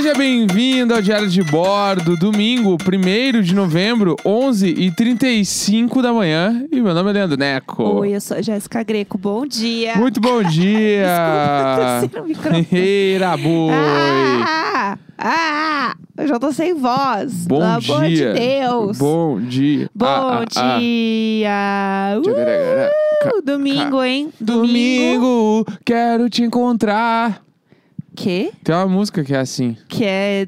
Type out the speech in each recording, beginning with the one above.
Seja bem-vindo ao Diário de Bordo, domingo, 1 de novembro, 11h35 da manhã. E meu nome é Leandro Neco. Oi, eu sou a Jéssica Greco. Bom dia. Muito bom dia! Desculpa, o microfone. Eira, boi! Ah, ah, eu já tô sem voz. Bom Pelo dia! amor de Deus. Bom dia! Bom Ah, ah, ah. dia. Uh, domingo, hein? Domingo, quero te encontrar. Que? Tem uma música que é assim. Que é...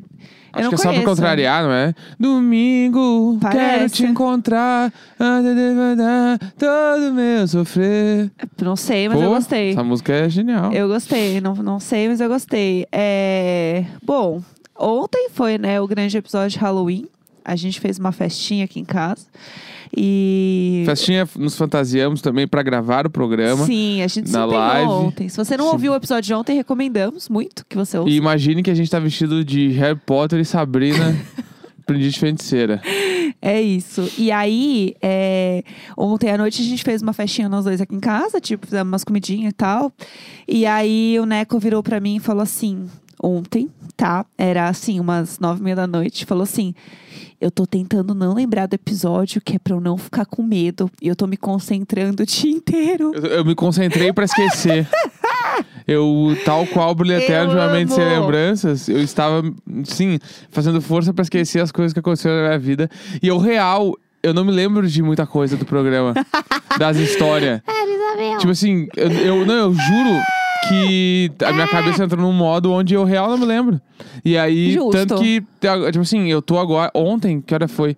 Eu Acho que é só pra conheço. contrariar, não é? Domingo, quero Parece. te encontrar. Mandar todo meu sofrer. Não sei, mas Pô, eu gostei. Essa música é genial. Eu gostei. Não, não sei, mas eu gostei. É... Bom, ontem foi, né, o grande episódio de Halloween. A gente fez uma festinha aqui em casa. E... Festinha, nos fantasiamos também pra gravar o programa. Sim, a gente na live. ontem. Se você não Sim. ouviu o episódio de ontem, recomendamos muito que você ouça. E imagine que a gente tá vestido de Harry Potter e Sabrina, aprendiz de feiticeira. É isso. E aí, é, ontem à noite a gente fez uma festinha nós dois aqui em casa, tipo, fizemos umas comidinhas e tal. E aí o Neco virou pra mim e falou assim, ontem, tá? Era assim, umas nove e meia da noite, falou assim. Eu tô tentando não lembrar do episódio, que é pra eu não ficar com medo. E eu tô me concentrando o dia inteiro. Eu, eu me concentrei pra esquecer. Eu, tal qual o Brilho Eterno de uma mente sem lembranças, eu estava, sim, fazendo força pra esquecer as coisas que aconteceram na minha vida. E eu, real, eu não me lembro de muita coisa do programa, das histórias. Tipo assim, eu, eu- não, eu juro que a minha cabeça entrou num modo onde eu real não me lembro. E aí, Justo. tanto que, tipo assim, eu tô agora. Ontem, que hora foi?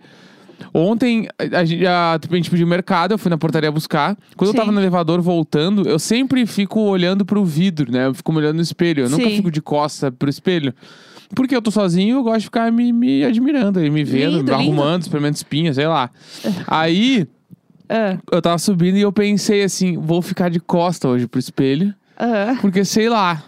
Ontem, a a gente, a, a gente pediu mercado, eu fui na portaria buscar. Quando Sim. eu tava no elevador voltando, eu sempre fico olhando pro vidro, né? Eu fico olhando no espelho. Eu nunca Sim. fico de costa pro espelho. Porque eu tô sozinho, eu gosto de ficar me, me admirando e me vendo, Lindo, me arrumando, experimento espinha, sei lá. Aí, Ah, eu tava subindo e eu pensei assim, vou ficar de costa hoje pro espelho. ah. Porque, sei lá.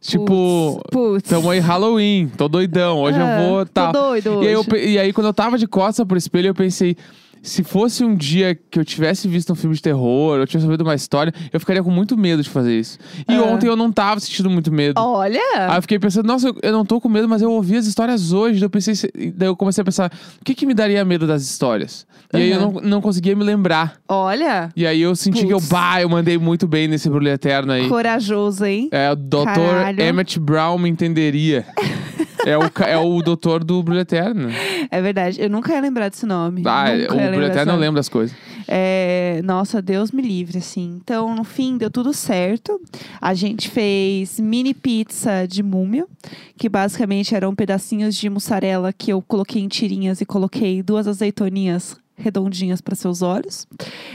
Tipo, Putz. tamo aí Halloween, tô doidão, hoje eu vou tô tal. doido E aí, eu hoje. e aí, quando eu tava de costas pro espelho, eu pensei. Se fosse um dia que eu tivesse visto um filme de terror, eu tivesse ouvido uma história, eu ficaria com muito medo de fazer isso. E Ah. ontem eu não tava sentindo muito medo. Olha! Aí eu fiquei pensando, nossa, eu, eu não tô com medo, mas eu ouvi as histórias hoje. Daí eu pensei, se- daí eu comecei a pensar, o que que me daria medo das histórias? E aí eu não, não conseguia me lembrar. Olha! E aí eu senti que eu, bah, eu mandei muito bem nesse Brilho Eterno aí. Corajoso, hein? É, o Dr. Caralho. Emmett Brown me entenderia. é, o, ca- é o doutor do Brilho Eterno. É verdade. Eu nunca ia lembrar desse nome. Ah, nunca o ia Brilho lembrar desse Eterno eu nome. lembro das coisas. É, nossa, Deus me livre, assim. Então, no fim, deu tudo certo. A gente fez mini pizza de múmia, que basicamente eram pedacinhos de mussarela que eu coloquei em tirinhas e coloquei duas azeitoninhas redondinhas para seus olhos.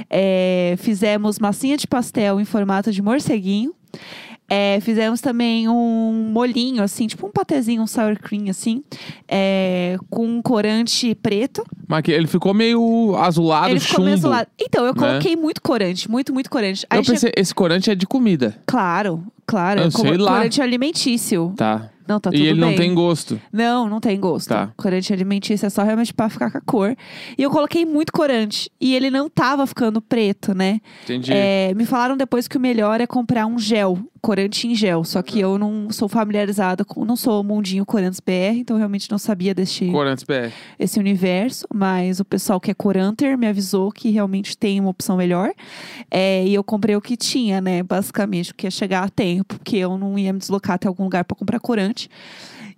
É, fizemos massinha de pastel em formato de morceguinho. É, fizemos também um molhinho, assim, tipo um patezinho, um sour cream, assim, é, com um corante preto. Mas ele ficou meio azulado, Ele ficou chumbo. meio azulado. Então, eu né? coloquei muito corante, muito, muito corante. Aí Eu pensei, esse corante é de comida. Claro, claro. Eu é sei lá. Corante alimentício. Tá. Não, tá tudo e ele bem. não tem gosto. Não, não tem gosto. Tá. Corante alimentício é só realmente pra ficar com a cor. E eu coloquei muito corante. E ele não tava ficando preto, né? Entendi. É, me falaram depois que o melhor é comprar um gel, corante em gel. Só que eu não sou familiarizada com. Não sou mundinho Corantes BR, então realmente não sabia deste Corantes BR. esse universo, mas o pessoal que é Coranter me avisou que realmente tem uma opção melhor. É, e eu comprei o que tinha, né? Basicamente, porque ia chegar a tempo, porque eu não ia me deslocar até algum lugar para comprar corante.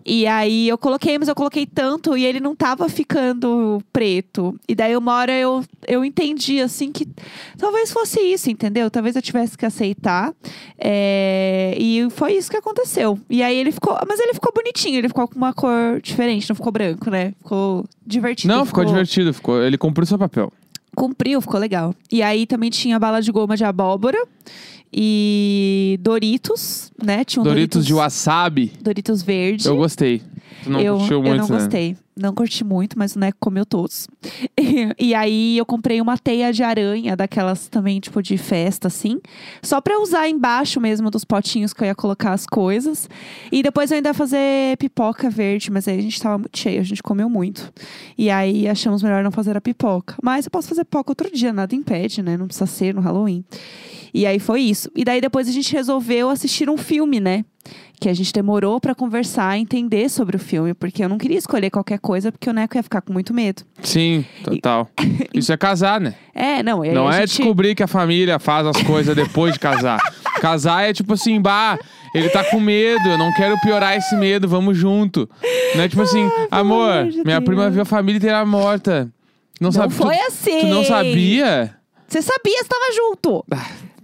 E aí eu coloquei, mas eu coloquei tanto e ele não tava ficando preto. E daí uma hora eu, eu entendi, assim, que talvez fosse isso, entendeu? Talvez eu tivesse que aceitar. É, e foi isso que aconteceu. E aí ele ficou. Mas ele ficou bonitinho, ele ficou com uma cor diferente, não ficou branco, né? Ficou divertido. Não, ficou divertido. Ficou, ele cumpriu seu papel. Cumpriu, ficou legal. E aí também tinha bala de goma de abóbora e Doritos, né? Tinha um Doritos de wasabi. Doritos verde. Eu gostei. Tu não eu, curtiu eu muito, não né? gostei. Não curti muito, mas o Neco comeu todos. e aí eu comprei uma teia de aranha, daquelas também, tipo, de festa, assim. Só pra usar embaixo mesmo dos potinhos que eu ia colocar as coisas. E depois eu ainda ia fazer pipoca verde, mas aí a gente tava muito cheio, a gente comeu muito. E aí achamos melhor não fazer a pipoca. Mas eu posso fazer pipoca outro dia, nada impede, né? Não precisa ser no Halloween. E aí foi isso. E daí depois a gente resolveu assistir um filme, né? Que a gente demorou pra conversar, entender sobre o filme, porque eu não queria escolher qualquer coisa, porque o Neco ia ficar com muito medo. Sim, total. Isso é casar, né? É, não, e Não é gente... descobrir que a família faz as coisas depois de casar. Casar é tipo assim, bah, ele tá com medo, eu não quero piorar esse medo, vamos junto. Não é tipo assim, amor, amor minha Deus. prima viu a família inteira morta. Não, Não sabe, foi tu, assim. Tu não sabia? Você sabia, você tava junto.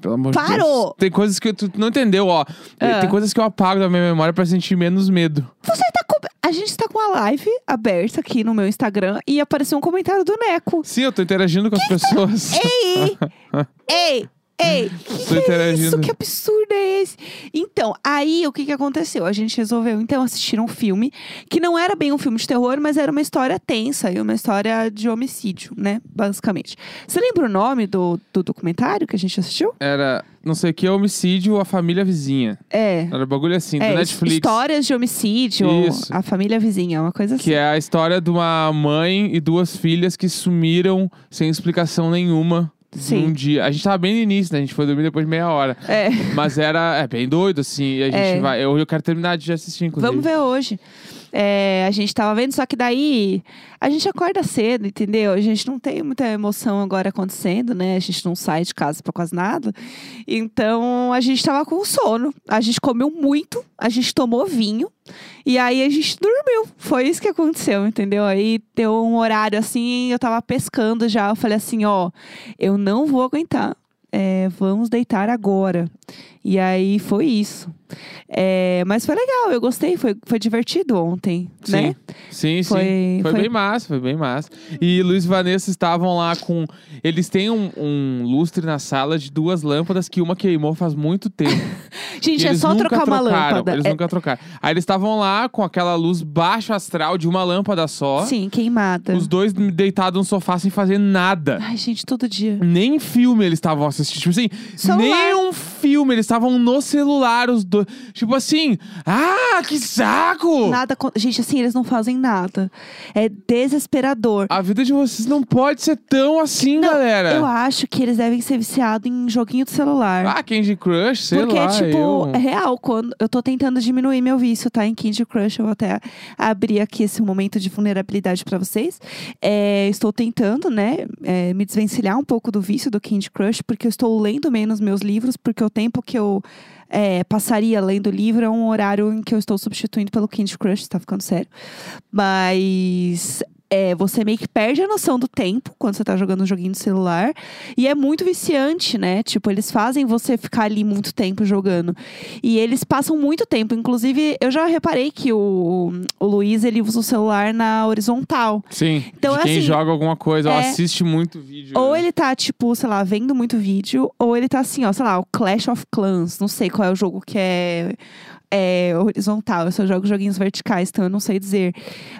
Pelo amor de Parou. Deus. Tem coisas que tu não entendeu, ó. Ah. Tem coisas que eu apago da minha memória pra sentir menos medo. Você tá com... A gente tá com a live aberta aqui no meu Instagram e apareceu um comentário do Neco. Sim, eu tô interagindo com as pessoas. Ei! Ei! Ei! Que, que é isso? Que absurdo é esse? Então, aí o que que aconteceu? A gente resolveu então assistir um filme que não era bem um filme de terror, mas era uma história tensa e uma história de homicídio, né? Basicamente. Você lembra o nome do, do documentário que a gente assistiu? Era, não sei o que, homicídio, a família vizinha. É. Era bagulho assim, É, do Netflix. Histórias de homicídio, Isso. a família vizinha, uma coisa assim. Que é a história de uma mãe e duas filhas que sumiram sem explicação nenhuma Sim. num dia. A gente tava bem no início, né? A gente foi dormir depois de meia hora. É. Mas era é, bem doido, assim. E a gente É. vai. Eu, eu quero terminar de assistir, inclusive. Vamos ver hoje. É, a gente tava vendo, só que daí a gente acorda cedo, entendeu? A gente não tem muita emoção agora acontecendo, né? A gente não sai de casa pra quase nada. Então a gente tava com sono. A gente comeu muito, a gente tomou vinho e aí a gente dormiu. Foi isso que aconteceu, entendeu? Aí deu um horário assim, eu tava pescando já. Eu falei assim: ó, eu não vou aguentar. É, vamos deitar agora. E aí foi isso. É, mas foi legal, eu gostei, foi, foi divertido ontem, Sim. né? Sim, sim. Foi- Foi, foi- bem massa, foi bem massa. E Luiz e Vanessa estavam lá com. Eles têm um, um lustre na sala de duas lâmpadas que uma queimou faz muito tempo. Gente, é só trocar uma trocaram, lâmpada. Eles É- nunca trocaram. Aí eles estavam lá com aquela luz baixo astral de uma lâmpada só. Sim, queimada. Os dois deitados no sofá sem fazer nada. Ai, gente, todo dia. Nem filme eles estavam assistindo. Tipo assim, Celular. nem um filme. Eles estavam no celular, os dois. Tipo assim, ah, que saco! Nada. con- Gente, assim, eles não fazem nada. É desesperador. A vida de vocês não pode ser tão assim, Não, galera. Eu acho que eles devem ser viciados em joguinho de celular. Ah, Candy Crush, sei Porque, lá. tipo, eu... é real, quando eu tô tentando diminuir meu vício, tá? Em Candy Crush, eu vou até abrir aqui esse momento de vulnerabilidade pra vocês. É, estou tentando, né, é, me desvencilhar um pouco do vício do Candy Crush, porque eu estou lendo menos meus livros, porque o tempo que eu é, passaria lendo livro é um horário em que eu estou substituindo pelo Candy Crush, tá ficando sério. Mas é, você meio que perde a noção do tempo quando você tá jogando um joguinho de celular. E é muito viciante, né? Tipo, eles fazem você ficar ali muito tempo jogando. E eles passam muito tempo. Inclusive, eu já reparei que o, o Luiz, ele usa o celular na horizontal. Sim, Então, quem assim, joga alguma coisa, ou é- assiste muito vídeo. Ou né? ele tá, tipo, sei lá, vendo muito vídeo, ou ele tá assim, ó, sei lá, o Clash of Clans. Não sei qual é o jogo que é, é horizontal. Eu só jogo joguinhos verticais, então eu não sei dizer.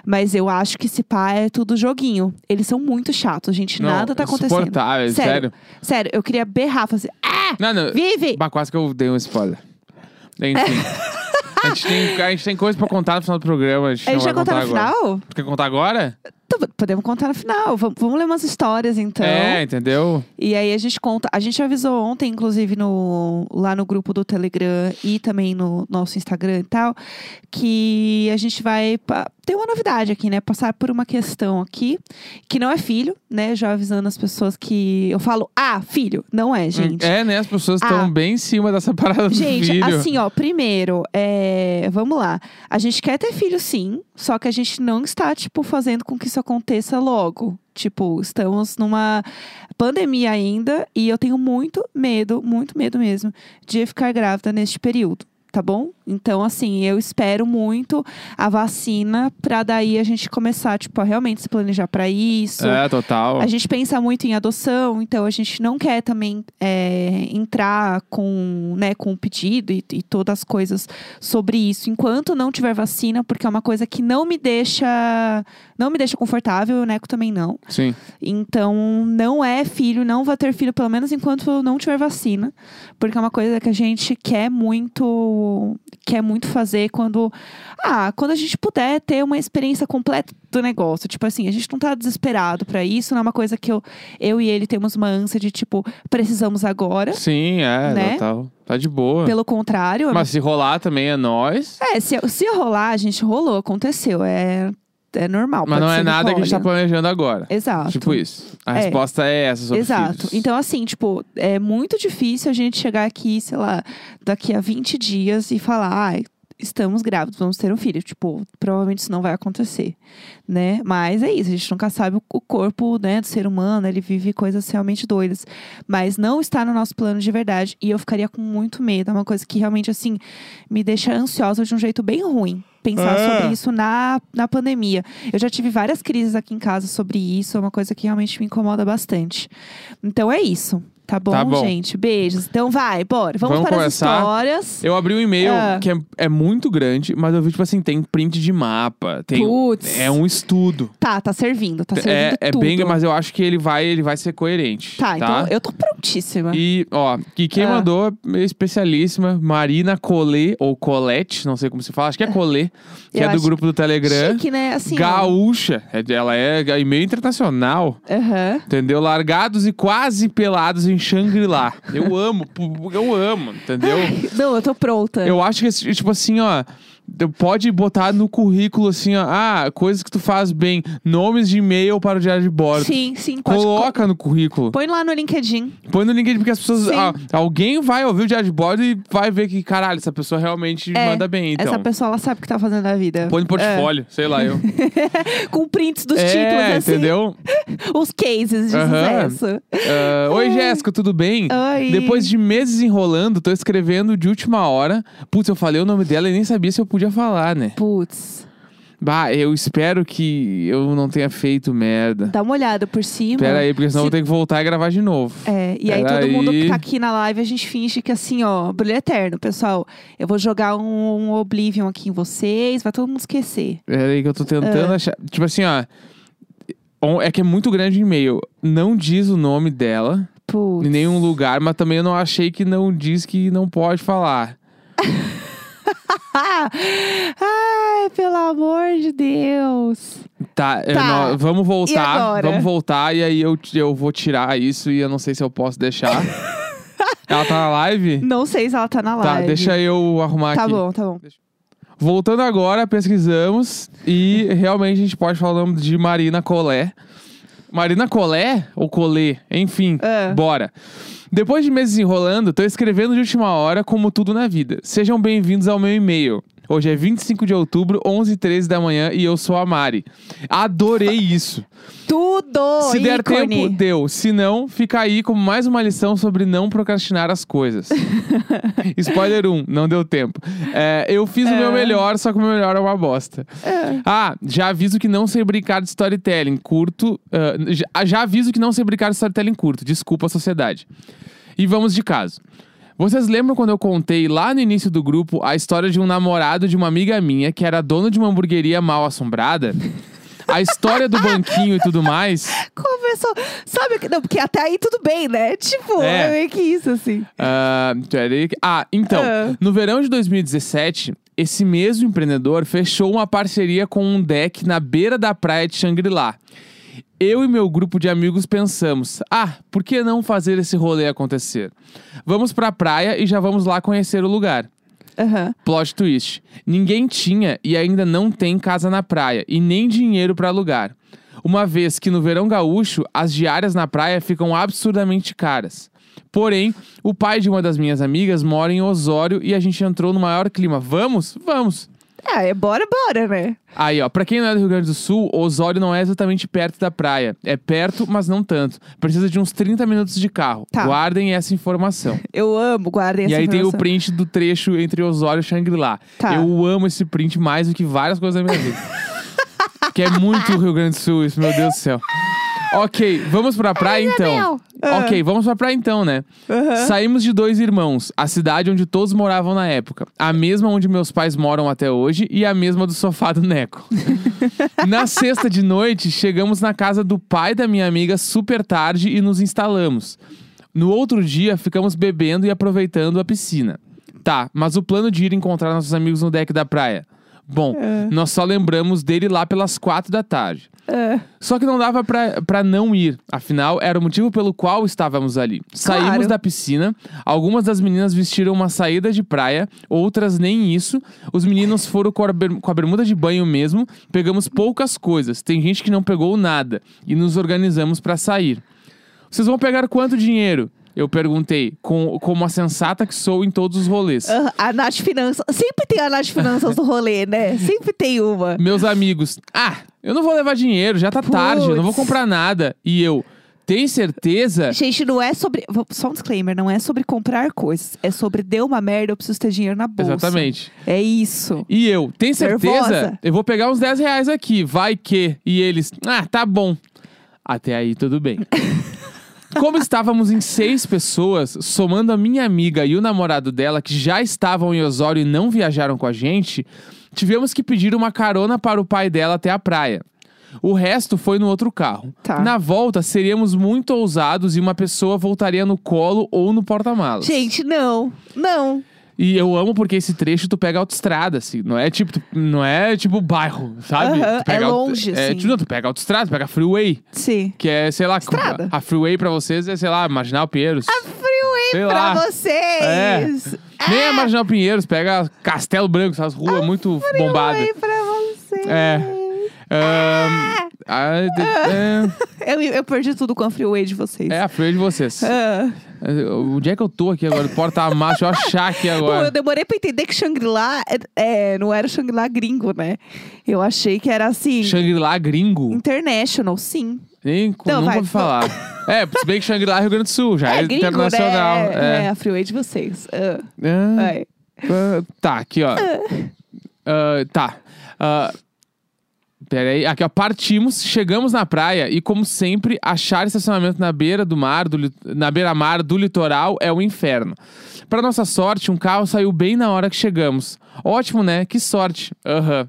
Mas eu acho que esse pá é tudo joguinho. Eles são muito chatos, gente. Não, Nada tá acontecendo. Sério. sério. Sério, eu queria berrar, fazer. Ah! Não, não. Vive! Bah, quase que eu dei um spoiler. Enfim. a, gente tem, a gente tem coisa pra contar no final do programa. A gente, A gente vai contar no agora. final? Tu quer contar agora? Podemos contar no final. Vamos, vamos ler umas histórias, então. É, entendeu? E aí a gente conta. A gente avisou ontem, inclusive, no, lá no grupo do Telegram e também no nosso Instagram e tal, que a gente vai ter uma novidade aqui, né? Passar por uma questão aqui, que não é filho, né? Já avisando as pessoas que. Eu falo, ah, filho. Não é, gente. É, né? As pessoas estão Ah. bem em cima dessa parada do Gente, filho. assim, ó, primeiro, é, vamos lá. A gente quer ter filho, sim, só que a gente não está, tipo, fazendo com que isso aconteça logo. Tipo, estamos numa pandemia ainda e eu tenho muito medo, muito medo mesmo, de ficar grávida neste período. Tá bom? Então, assim, eu espero muito a vacina pra daí a gente começar, tipo, a realmente se planejar pra isso. É, total. A gente pensa muito em adoção, então a gente não quer também é, entrar com, né, com o pedido e, e todas as coisas sobre isso enquanto não tiver vacina, porque é uma coisa que não me deixa não me deixa confortável, o Neco também não. Sim. Então não é filho, não vai ter filho pelo menos enquanto não tiver vacina, porque é uma coisa que a gente quer muito quer muito fazer quando. Ah, quando a gente puder ter uma experiência completa do negócio. Tipo assim, a gente não tá desesperado pra isso, não é uma coisa que eu, eu e ele temos uma ânsia de, tipo, precisamos agora. Sim, é, Né? tá, tá de boa. Pelo contrário. Mas se rolar também é nós. É, se, se rolar, a gente rolou, aconteceu. É, é normal. Mas não é nada que a gente tá planejando agora. Exato. Tipo isso. A É. resposta é essa sobre Exato. filhos. Então, assim, tipo, é muito difícil a gente chegar aqui, sei lá, daqui a 20 dias e falar, ai, estamos grávidos, vamos ter um filho. Tipo, provavelmente isso não vai acontecer, né? Mas é isso, a gente nunca sabe o- o corpo, né, do ser humano, ele vive coisas realmente doidas. Mas não está no nosso plano de verdade. E eu ficaria com muito medo. É uma coisa que realmente, assim, me deixa ansiosa de um jeito bem ruim. Pensar É. sobre isso na, na pandemia. Eu já tive várias crises aqui em casa sobre isso. É uma coisa que realmente me incomoda bastante. Então é isso. Tá bom, Tá bom. gente? Beijos. Então vai, bora. Vamos, Vamos para começar? as histórias. Eu abri um e-mail Ah. que é, é muito grande, mas eu vi, tipo assim, tem print de mapa. Tem, Putz. é um estudo. Tá, tá servindo. Tá servindo É, é tudo. bem, mas eu acho que ele vai, ele vai ser coerente. Tá, então eu tô prontíssima. E, ó, que quem Ah. mandou é especialíssima, Marina Collet, ou Colette, não sei como se fala, acho que é Collet, que Eu é do grupo do Telegram. Chique, né? Assim. Gaúcha. É- Ela é e-mail internacional. Entendeu? Largados e quase pelados em Shangri-La. Eu amo, eu amo, entendeu? Não, eu tô pronta. Eu acho que, tipo assim, ó. Pode botar no currículo assim, ó. Ah, coisas que tu faz bem. Nomes de e-mail para o diário de bordo. Sim, sim. Pode Coloca no currículo. Põe lá no LinkedIn. Põe no LinkedIn, porque as pessoas. Ah, alguém vai ouvir o diário de bordo e vai ver que, caralho, essa pessoa realmente É, manda bem. Então. Essa pessoa, ela sabe o que tá fazendo na vida. Põe no portfólio, sei lá, eu. É. Com prints dos é, títulos, assim. entendeu? Os cases de Aham. sucesso. Ah, Oi, Jéssica, tudo bem? Oi. Depois de meses enrolando, tô escrevendo de última hora. Putz, eu falei o nome dela e nem sabia se eu podia falar, né? Putz. Bah, eu espero que eu não tenha feito merda. Dá uma olhada por cima. Pera aí, porque senão Se- eu vou ter que voltar e gravar de novo. É, e aí Pera todo mundo aí. que tá aqui na live, a gente finge que assim, ó, brilho eterno, pessoal. Eu vou jogar um, um Oblivion aqui em vocês, vai todo mundo esquecer. Pera aí que eu tô tentando achar. Tipo assim, ó. É que é muito grande o e-mail. Não diz o nome dela Putz. em nenhum lugar, mas também eu não achei que não diz que não pode falar. Ah! Ai, pelo amor de Deus. Tá, Tá. não- vamos voltar. Vamos voltar e aí eu, eu vou tirar isso e eu não sei se eu posso deixar. Ela tá na live? Não sei se ela tá na Tá, live. deixa eu arrumar Tá aqui. bom, tá bom. Voltando agora, pesquisamos e realmente a gente pode falar o nome de Marina Colé. Marina Colé ou Colê? Enfim, É. bora. Depois de meses enrolando, tô escrevendo de última hora, como tudo na vida. Sejam bem-vindos ao meu e-mail. Hoje é 25 de outubro, 11h13 da manhã e eu sou a Mari. Adorei isso. Tudo! Se der ícone. tempo, deu. Se não, fica aí como mais uma lição sobre não procrastinar as coisas. Spoiler 1, não deu tempo. É, eu fiz o meu É. melhor, só que o meu melhor é uma bosta. É. Ah, já aviso que não sei brincar de storytelling curto. ah, já, já aviso que não sei brincar de storytelling curto. Desculpa a sociedade. E vamos de caso. Vocês lembram quando eu contei lá no início do grupo a história de um namorado de uma amiga minha que era dono de uma hamburgueria mal assombrada? A história do banquinho e tudo mais. Começou. Sabe que. Não, porque até aí tudo bem, né? Tipo, É. é, meio que isso, assim. Ah, peraí. Ah, então, Ah. no verão de 2017, esse mesmo empreendedor fechou uma parceria com um deck na beira da praia de Shangri-La. Eu e meu grupo de amigos pensamos: ah, por que não fazer esse rolê acontecer? Vamos pra praia e já vamos lá conhecer o lugar. Aham. Plot twist: ninguém tinha e ainda não tem casa na praia e nem dinheiro pra alugar. Uma vez que no verão gaúcho as diárias na praia ficam absurdamente caras. Porém, o pai de uma das minhas amigas mora em Osório e a gente entrou no maior clima. Vamos? Vamos! É, bora, bora, né? Aí, ó, pra quem não é do Rio Grande do Sul, Osório não é exatamente perto da praia. É perto, mas não tanto. Precisa de uns 30 minutos de carro. Tá. Guardem essa informação. Eu amo, guardem E essa aí tem o informação. print do trecho entre Osório e Shangri-La. Tá. Eu amo esse print mais do que várias coisas da minha vida. que é muito Rio Grande do Sul isso, meu Deus do céu. Ok, vamos pra praia então. Ah. Ok, vamos pra praia então, né? Aham. Saímos de dois irmãos, a cidade onde todos moravam na época. A mesma onde meus pais moram até hoje e a mesma do sofá do Neco. na sexta de noite, chegamos na casa do pai da minha amiga super tarde e nos instalamos. No outro dia, ficamos bebendo e aproveitando a piscina. Tá, mas o plano de ir encontrar nossos amigos no deck da praia? Bom, É. nós só lembramos dele lá pelas quatro da tarde. É. Só que não dava pra, pra não ir. Afinal, era o motivo pelo qual estávamos ali. Saímos Claro. da piscina, algumas das meninas vestiram uma saída de praia, outras nem isso. Os meninos foram com a, com a bermuda de banho mesmo. Pegamos poucas coisas. Tem gente que não pegou nada. E nos organizamos pra sair. Vocês vão pegar quanto dinheiro? Eu perguntei, com, como a sensata que sou em todos os rolês. Ah, A Nath Finanças. Sempre tem a Nath Finanças do rolê, né? Sempre tem uma. Meus amigos, ah, eu não vou levar dinheiro, já tá tarde, eu não vou Puts. comprar nada. E eu, tem certeza? Gente, não é sobre. Só um disclaimer: não é sobre comprar coisas. É sobre deu uma merda, eu preciso ter dinheiro na bolsa. Exatamente. É isso. E eu, tem certeza? Nervosa. Eu vou pegar uns 10 reais aqui, vai que. E eles, ah, tá bom. Até aí, tudo bem. Como estávamos em seis pessoas, somando a minha amiga e o namorado dela, que já estavam em Osório e não viajaram com a gente, tivemos que pedir uma carona para o pai dela até a praia. O resto foi no outro carro. Tá. Na volta, seríamos muito ousados e uma pessoa voltaria no colo ou no porta-malas. Gente, não. Não. E eu amo porque esse trecho tu pega autoestrada, assim. Não é tipo, tu- não é tipo bairro, sabe? Aham, Tu pega é longe, é, assim. tipo, não, tu pega autoestrada, tu pega freeway, Sim. que é, sei lá, Estrada. a freeway pra vocês é, sei lá, Marginal Pinheiros. Freeway Sei pra lá. vocês. Nem é Marginal Pinheiros, pega Castelo Branco, essas ruas muito bombadas. Freeway pra vocês. É. Ahn, ah, de- Eu, eu perdi tudo com a freeway de vocês. é, é a freeway de vocês. Ah. Onde é que eu tô aqui agora? Porta-macho, deixa eu achar aqui Pô, eu agora. demorei pra entender que Shangri-La é, é, não era Shangri-La gringo, né? Eu achei que era assim. Shangri-La gringo. International, sim. Nem, Então, nunca vai, falar. é, se bem que Shangri-La é Rio Grande do Sul, já é, gringo, internacional. né? É, É. a freeway de vocês. Ah, vai. ah, tá, aqui, ó. Ah, tá. Ah, Peraí, aqui ó, partimos, chegamos na praia e, como sempre, achar estacionamento na beira do mar, do, na beira-mar do litoral é um inferno. Para nossa sorte, um carro saiu bem na hora que chegamos. Ótimo, né? Que sorte. Aham.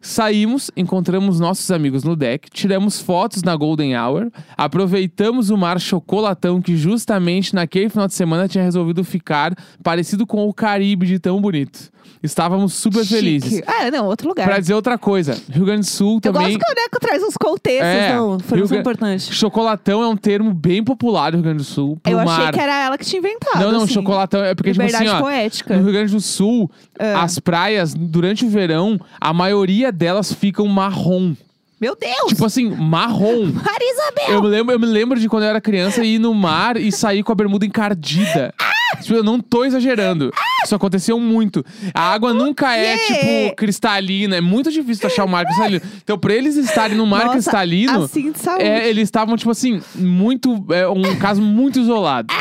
Saímos, encontramos nossos amigos no deck, tiramos fotos na Golden Hour, aproveitamos o mar chocolatão que justamente naquele final de semana tinha resolvido ficar parecido com o Caribe de tão bonito. Estávamos super Chique. felizes. Ah, não, outro lugar. Pra dizer outra coisa, Rio Grande do Sul Eu também. gosto que o Neco traz uns contextos, É, não. Rio Informação Gra- importante. Chocolatão é um termo bem popular no Rio Grande do Sul. Eu mar. achei que era ela que tinha inventado. Não, não, assim. chocolatão é porque, tipo Liberdade assim, ó. poética. No Rio Grande do Sul, Ah. as praias, durante o verão, a maioria delas ficam marrom. Meu Deus! Tipo assim, marrom. Marisabel! Eu me, lembro, eu me lembro de quando eu era criança ir no mar e sair com a bermuda encardida. Tipo, eu não tô exagerando. Isso aconteceu muito. A água nunca é, tipo, cristalina. É muito difícil tu achar o mar cristalino. Então, pra eles estarem no mar Nossa, cristalino, assim de saúde. é, eles estavam, tipo assim, muito. É um caso muito isolado.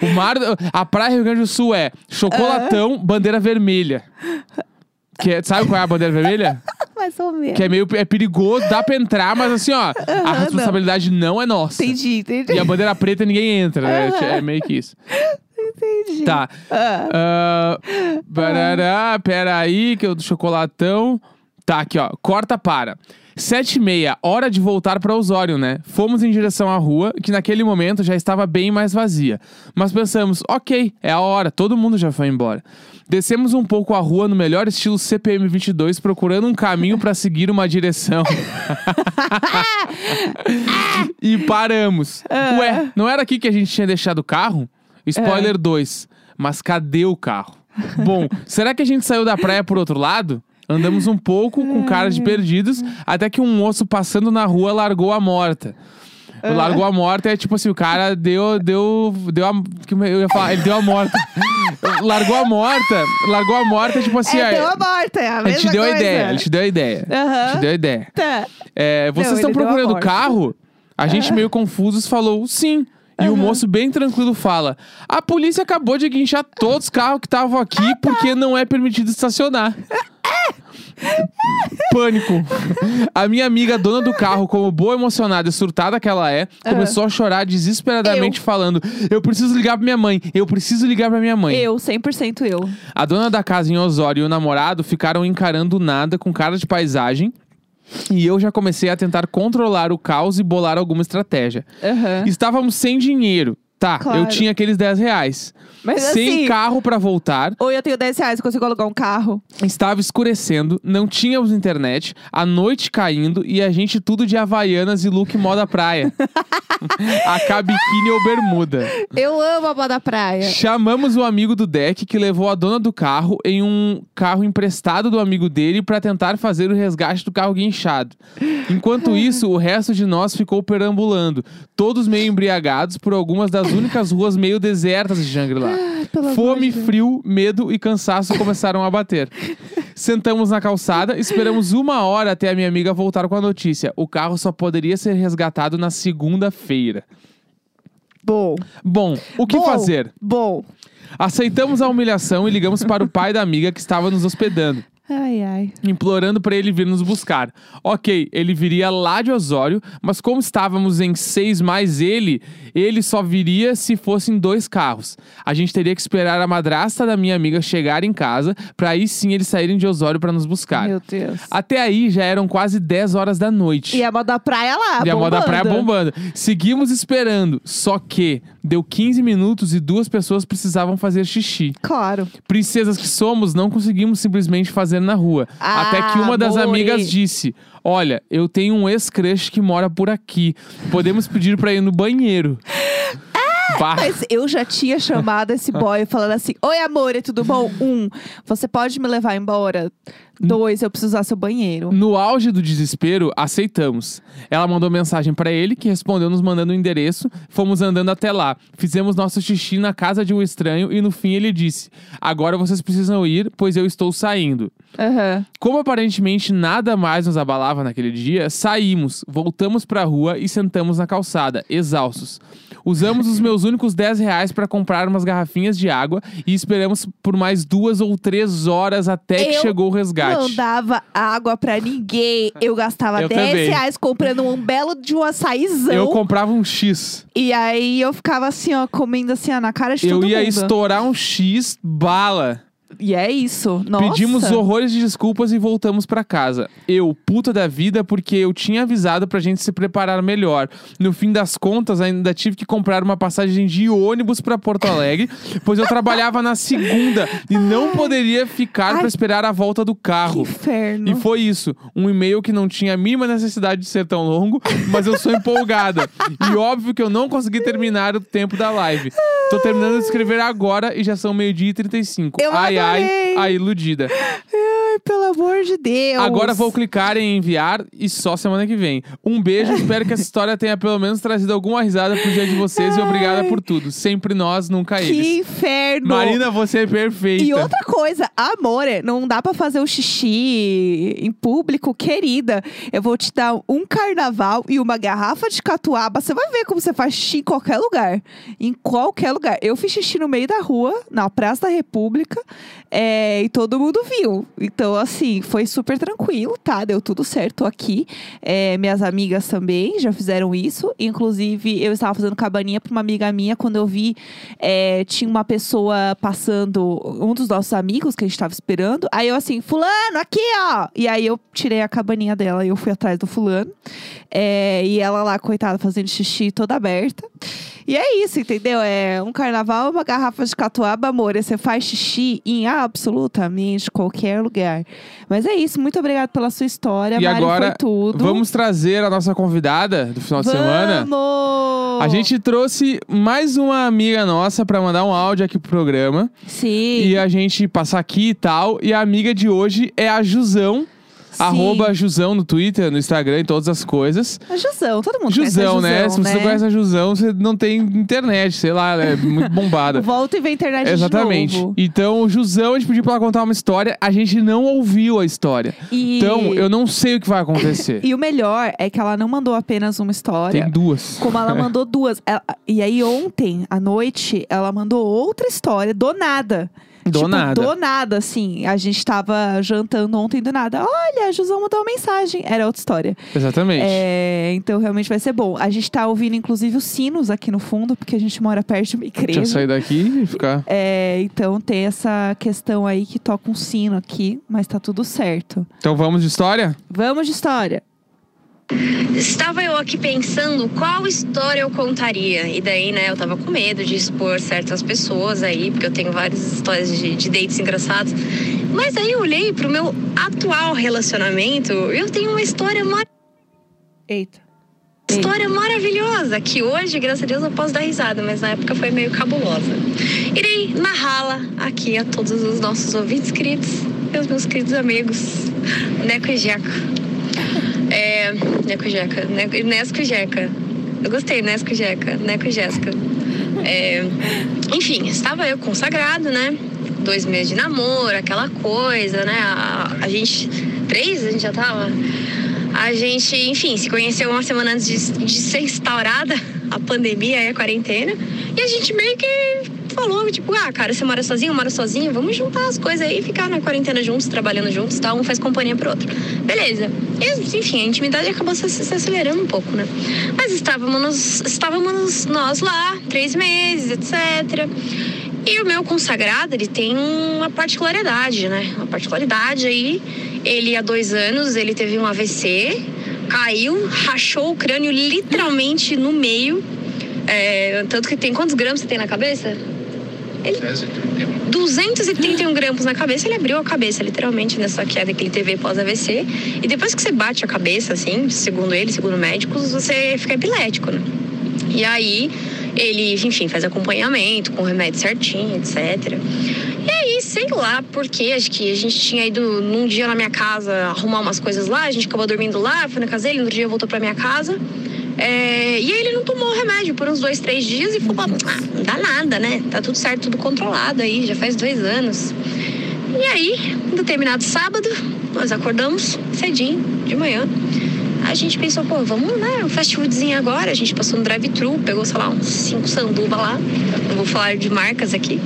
O mar. A praia Rio Grande do Sul é chocolatão, bandeira vermelha. Que é- sabe qual é a bandeira vermelha? Mais ou menos. Que é meio é perigoso, dá pra entrar, mas assim, ó, a responsabilidade não. é nossa. Entendi, entendi. E a bandeira preta ninguém entra, né? É meio que isso. Entendi. Tá. Ah. Ah, barará, peraí, que eu do chocolatão. Tá, aqui, ó. Corta para. Sete e meia, hora de voltar para Osório, né? Fomos em direção à rua, que naquele momento já estava bem mais vazia. Mas pensamos, ok, é a hora, todo mundo já foi embora. Descemos um pouco a rua no melhor estilo CPM 22, procurando um caminho para seguir uma direção. e paramos. Ué, não era aqui que a gente tinha deixado o carro? Spoiler 2. Mas cadê o carro? Bom, será que a gente saiu da praia por outro lado? Andamos um pouco com cara de perdidos, até que um moço passando na rua largou a morta. Largou a morta é tipo assim, o cara deu, deu, deu a, eu ia falar, ele deu a morta. largou a morta, largou a morta, tipo assim, É, aí, deu a morta, é a ele mesma te deu a coisa. ideia, ele te deu a ideia. Aham. Te deu a ideia. Tá. É, vocês Não, estão ele a procurando o carro? A gente, meio confusos, falou sim. E o moço, bem tranquilo, fala: A polícia acabou de guinchar todos os carros que estavam aqui porque não é permitido estacionar. Pânico. A minha amiga, dona do carro, como boa emocionada e surtada que ela é, começou a chorar desesperadamente, falando: Eu preciso ligar pra minha mãe, eu preciso ligar pra minha mãe. Eu, 100% eu. A dona da casa em Osório e o namorado ficaram encarando nada com cara de paisagem. E eu já comecei a tentar controlar o caos e bolar alguma estratégia. Aham. Estávamos sem dinheiro. Tá, Claro. eu tinha aqueles 10 reais. Mas Sem assim, carro pra voltar, ou eu tenho 10 reais e consigo alugar um carro. estava escurecendo, não tínhamos internet, a noite caindo e a gente tudo de havaianas e look moda praia. a biquíni ou bermuda. Eu amo a moda praia. Chamamos o amigo do deck que levou a dona do carro em um carro emprestado do amigo dele pra tentar fazer o resgate do carro guinchado. Enquanto isso, o resto de nós ficou perambulando, todos meio embriagados por algumas das únicas ruas meio desertas de Shangri-La. Amor Fome, de frio, medo e cansaço começaram a bater. Sentamos na calçada, esperamos uma hora até a minha amiga voltar com a notícia. O carro só poderia ser resgatado na segunda-feira. Bom. Bom, o que Bom. fazer? Bom. Aceitamos a humilhação e ligamos para o pai da amiga que estava nos hospedando, Ai, ai. implorando para ele vir nos buscar. Ok, ele viria lá de Osório, mas como estávamos em seis mais ele, ele só viria se fossem dois carros. A gente teria que esperar a madrasta da minha amiga chegar em casa, para aí sim eles saírem de Osório para nos buscar. Meu Deus. Até aí já eram quase 10 horas da noite. E a moda praia lá, E a moda praia bombando. bombando. Seguimos esperando, só que deu 15 minutos e duas pessoas precisavam fazer xixi. Claro. Princesas que somos, não conseguimos simplesmente fazer na rua. Ah, Até que uma das amigas disse: Olha, eu tenho um ex-crush que mora por aqui. Podemos pedir pra ir no banheiro. Bah. Mas eu já tinha chamado esse boy falando assim: Oi, amor, é tudo bom? Um, você pode me levar embora? Dois, eu preciso usar seu banheiro. No auge do desespero, aceitamos. Ela mandou mensagem pra ele, que respondeu nos mandando o endereço. Fomos andando até lá. Fizemos nosso xixi na casa de um estranho e no fim ele disse: Agora vocês precisam ir, pois eu estou saindo. Aham. Como aparentemente nada mais nos abalava naquele dia, saímos, voltamos pra rua e sentamos na calçada, exaustos. Usamos os meus únicos 10 reais pra comprar umas garrafinhas de água e esperamos por mais duas ou três horas até que Eu chegou o resgate. Não dava água pra ninguém. Eu gastava Eu 10 também. reais comprando um belo de um açaizão. Eu comprava um X. E aí eu ficava assim, ó, comendo assim, ó, na cara de Eu todo ia mundo. estourar um X bala. E é isso. Nossa. Pedimos horrores de desculpas e voltamos pra casa. Eu, puta da vida, porque eu tinha avisado pra gente se preparar melhor. No fim das contas, ainda tive que comprar uma passagem de ônibus pra Porto Alegre, pois eu trabalhava na segunda e não poderia ficar pra esperar a volta do Que carro. inferno. E foi isso. Um e-mail que não tinha a mínima necessidade de ser tão longo, mas eu sou empolgada. e óbvio que eu não consegui terminar o tempo da live. Tô terminando de escrever agora e já são meio-dia e 35. Eu ai, ai, iludida. Ai, pelo amor de Deus. Agora vou clicar em enviar e só semana que vem. Um beijo, espero que essa história tenha pelo menos trazido alguma risada pro dia de vocês e obrigada por tudo. Sempre nós, nunca Que eles. inferno. Marina, você é perfeita. E outra coisa, amore, não dá pra fazer o xixi em público, querida. Eu vou te dar um carnaval e uma garrafa de catuaba. Você vai ver como você faz xixi em qualquer lugar. Em qualquer lugar. Eu fiz xixi no meio da rua, na Praça da República, é, e todo mundo viu. Então, assim, foi super tranquilo, tá? Deu tudo certo aqui. É, minhas amigas também já fizeram isso. Inclusive, eu estava fazendo cabaninha pra uma amiga minha. Quando eu vi, é, tinha uma pessoa passando, um dos nossos amigos que a gente tava esperando. Aí eu assim, fulano, aqui, ó! E aí eu tirei a cabaninha dela e eu fui atrás do fulano. É, e ela lá, coitada, fazendo xixi toda aberta. E é isso, entendeu? É um carnaval, uma garrafa de catuaba, amor. Você faz xixi em absolutamente qualquer lugar. Mas é isso, muito obrigada pela sua história. E Mari, agora, foi tudo. Vamos trazer a nossa convidada do final de semana. Vamos! A gente trouxe mais uma amiga nossa pra mandar um áudio aqui pro programa. Sim. E a gente passar aqui e tal. E a amiga de hoje é a Jusão. Sim. Arroba Jusão no Twitter, no Instagram, em todas as coisas. A Jusão, todo mundo Jusão, conhece a né? Jusão, Se você né? não conhece a Jusão, você não tem internet, sei lá, ela é muito bombada. Volta e vem internet Exatamente. de novo. Então, o Jusão, a gente pediu pra ela contar uma história, a gente não ouviu a história. E... Então, eu não sei o que vai acontecer. E o melhor é que ela não mandou apenas uma história. Tem duas. Como ela mandou duas. Ela- e aí, ontem, à noite, ela mandou outra história, do nada. Do tipo, nada. Do nada, assim. A gente tava jantando ontem do nada. Olha, a Jusão mandou uma mensagem. Era outra história. Exatamente. É, então, realmente vai ser bom. A gente tá ouvindo, inclusive, os sinos aqui no fundo, porque a gente mora perto de uma Deixa eu igreja. sair daqui e ficar. É, então tem essa questão aí que toca um sino aqui, mas tá tudo certo. Então vamos de história? Vamos de história. Estava eu aqui pensando qual história eu contaria. E daí, né, eu tava com medo de expor certas pessoas aí, porque eu tenho várias histórias de, de dates engraçados. Mas aí eu olhei pro meu atual relacionamento e eu tenho uma história mar... Eita. História maravilhosa, que hoje, graças a Deus, eu posso dar risada, mas na época foi meio cabulosa. Irei narrá-la aqui a todos os nossos ouvintes queridos, meus meus queridos amigos, Neco e Jeca. É, Neco e Jeca, Neco, Nesco e Jeca. Eu gostei, Nesco Jeca, Neco e Jéssica. É, enfim, estava eu consagrado, né? Dois meses de namoro, aquela coisa, né? A, a gente. Três a gente já tava. A gente, enfim, se conheceu uma semana antes de, de ser instaurada a pandemia e a quarentena. E a gente meio que falou, tipo, ah, cara, você mora sozinho, mora sozinho, vamos juntar as coisas aí e ficar na quarentena juntos, trabalhando juntos, tá? Um faz companhia pro outro. Beleza. E, enfim, a intimidade acabou se, se acelerando um pouco, né? Mas estávamos, estávamos nós lá, três meses, etc. E o meu consagrado, ele tem uma particularidade, né? Uma particularidade aí. Ele, há dois anos, ele teve um AVC, caiu, rachou o crânio literalmente no meio. É, tanto que tem quantos gramas você tem na cabeça? Ele, 231 gramas na cabeça, ele abriu a cabeça, literalmente, nessa queda que ele teve pós-AVC. E depois que você bate a cabeça, assim, segundo ele, segundo médicos, você fica epilético, né? E aí, ele, enfim, faz acompanhamento com remédio certinho, etc. E aí, sei lá porque, acho que a gente tinha ido num dia na minha casa arrumar umas coisas lá, a gente acabou dormindo lá, foi na casa dele, no outro dia voltou pra minha casa. É, e aí ele não tomou o remédio por uns dois, três dias e falou, ah, não dá nada, né? Tá tudo certo, tudo controlado aí, já faz dois anos. E aí, no determinado sábado, nós acordamos cedinho, de manhã. A gente pensou, pô, vamos, né, um fast foodzinho agora. A gente passou no drive-thru, pegou, sei lá, uns cinco sanduba lá. Não vou falar de marcas aqui.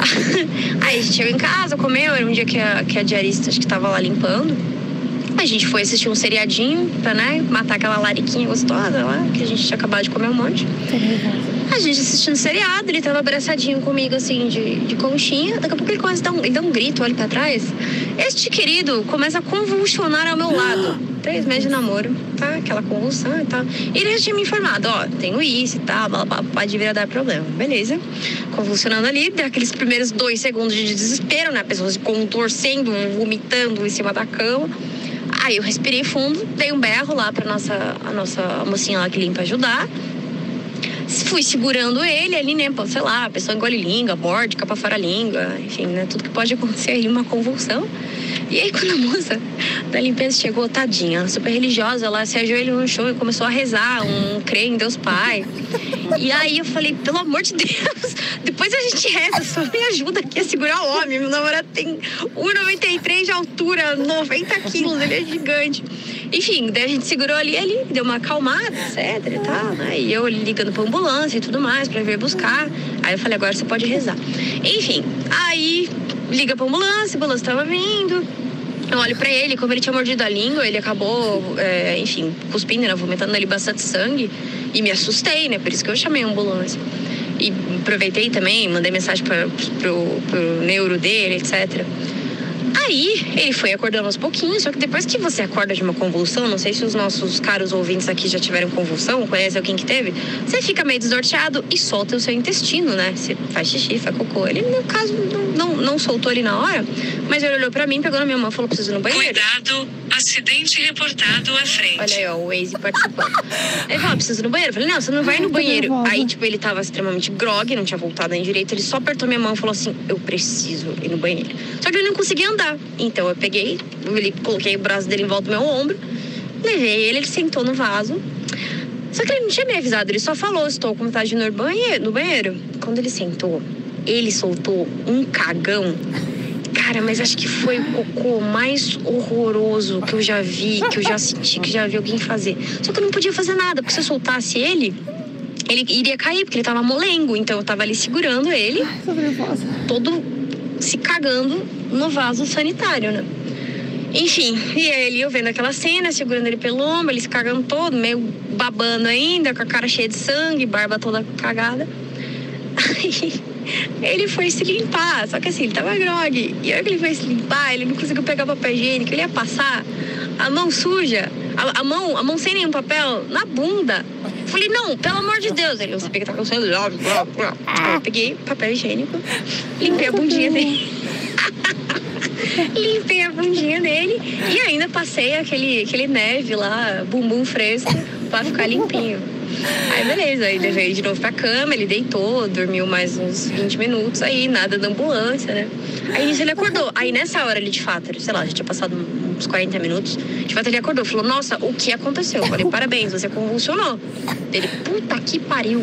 aí a gente chegou em casa, comeu, era um dia que a, que a diarista acho que tava lá limpando. A gente foi assistir um seriadinho pra, né, matar aquela lariquinha gostosa lá, que a gente tinha acabado de comer um monte. A gente assistindo seriado, ele tava abraçadinho comigo, assim, de, de conchinha. Daqui a pouco ele começa a dar um, ele dá um grito, olha pra trás. Este querido começa a convulsionar ao meu lado. Três meses de namoro, tá? Aquela convulsão e tal. E ele já tinha me informado, ó, tenho isso e tal, blá, blá, pode vir a dar problema. Beleza. Convulsionando ali, daqueles primeiros dois segundos de desespero, né? A pessoa se contorcendo, vomitando em cima da cama. Aí eu respirei fundo, dei um berro lá pra nossa, a nossa mocinha lá que limpa ajudar. Fui segurando ele ali, né? Sei lá, a pessoa engole língua, morde, capa fora a língua, enfim, né? Tudo que pode acontecer aí, uma convulsão. E aí, quando a moça da limpeza chegou, tadinha, super religiosa, ela se ajoelhou no chão e começou a rezar, um crer em Deus Pai. E aí eu falei, pelo amor de Deus, depois a gente reza, só me ajuda aqui a segurar o homem. Meu namorado tem 1,93 de altura, 90 quilos, ele é gigante. Enfim, daí a gente segurou ali, ele deu uma acalmada, etc e tal, né? E eu ligando ambulância e tudo mais, pra vir buscar. Aí eu falei, agora você pode rezar. Enfim, aí liga pra ambulância, a ambulância tava vindo. Eu olho pra ele, como ele tinha mordido a língua, ele acabou, é, enfim, cuspindo, né? Vomitando ali bastante sangue. E me assustei, né? Por isso que eu chamei a ambulância. E aproveitei também, mandei mensagem pra, pro, pro neuro dele, etc. Aí ele foi acordando aos pouquinhos, só que depois que você acorda de uma convulsão, não sei se os nossos caros ouvintes aqui já tiveram convulsão, conhece alguém que teve, você fica meio desnorteado e solta o seu intestino, né? Você faz xixi, faz cocô. Ele, no caso, não, não, não soltou ali na hora, mas ele olhou pra mim, pegou na minha mão e falou: preciso ir no banheiro. Cuidado, acidente reportado à frente. Olha aí, ó, o Waze participando. ele falou: preciso ir no banheiro. Eu falei: não, você não vai Ai, no banheiro. nervosa. Aí, tipo, ele tava extremamente grog, não tinha voltado nem direito. Ele só apertou minha mão e falou assim: eu preciso ir no banheiro. Só que ele não conseguia andar. Então eu peguei, ele, coloquei o braço dele em volta do meu ombro, levei ele, ele sentou no vaso. Só que ele não tinha me avisado, ele só falou: estou com vontade de ir no banheiro. No banheiro. Quando ele sentou, ele soltou um cagão. Cara, mas acho que foi o cocô mais horroroso que eu já vi, que eu já senti, que já vi alguém fazer. Só que eu não podia fazer nada, porque se eu soltasse ele, ele iria cair, porque ele tava molengo. Então eu tava ali segurando ele, Tô nervosa. todo se cagando no vaso sanitário, né? Enfim, e aí eu vendo aquela cena, segurando ele pelo ombro, ele se cagando todo, meio babando ainda, com a cara cheia de sangue, barba toda cagada. Aí ele foi se limpar, só que assim, ele tava grog. E aí que ele foi se limpar, ele não conseguiu pegar papel higiênico, ele ia passar a mão suja, a, a mão, a mão sem nenhum papel, na bunda. Falei, não, pelo amor de Deus. Ele, você pega, tá com sangue. Eu peguei papel higiênico, limpei a bundinha dele. limpei a bundinha dele e ainda passei aquele, aquele neve lá, bumbum fresco, pra ficar limpinho. Aí beleza, aí levei de novo pra cama, ele deitou, dormiu mais uns 20 minutos, aí nada da ambulância, né? Aí ele acordou. Aí nessa hora ele de fato, sei lá, já tinha passado uns 40 minutos, de fato ele acordou, falou, nossa, o que aconteceu? Eu falei, parabéns, você convulsionou. Ele, puta que pariu.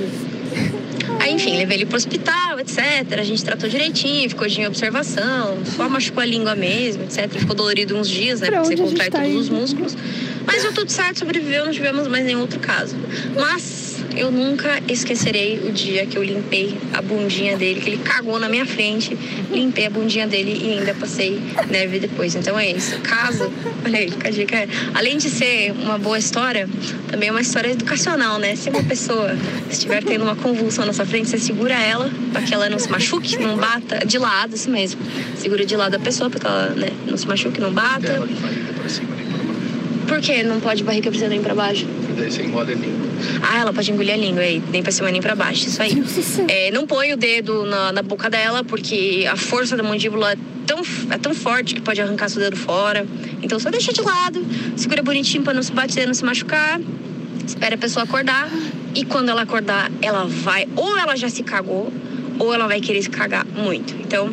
Aí, enfim, levei ele pro hospital, etc. A gente tratou direitinho, ficou de observação, só machucou a língua mesmo, etc. Ficou dolorido uns dias, né? Pra Porque você contrai tá todos os indo? músculos. Mas deu tudo certo, sobreviveu, não tivemos mais nenhum outro caso. Mas eu nunca esquecerei o dia que eu limpei a bundinha dele, que ele cagou na minha frente, limpei a bundinha dele e ainda passei neve depois. Então é isso. Caso, olha aí, a dica. Além de ser uma boa história, também é uma história educacional, né? Se uma pessoa estiver tendo uma convulsão na sua frente, você segura ela para que ela não se machuque, não bata de lado, isso mesmo. Segura de lado a pessoa para que ela né, não se machuque, não bata. Por que não pode barriga pra cima nem pra baixo? Daí você engole a língua. Ah, ela pode engolir a língua aí, nem pra cima nem pra baixo, isso aí. É, não põe o dedo na, na boca dela, porque a força da mandíbula é tão, é tão forte que pode arrancar seu dedo fora. Então só deixa de lado, segura bonitinho pra não se bater, não se machucar. Espera a pessoa acordar. E quando ela acordar, ela vai, ou ela já se cagou, ou ela vai querer se cagar muito. Então,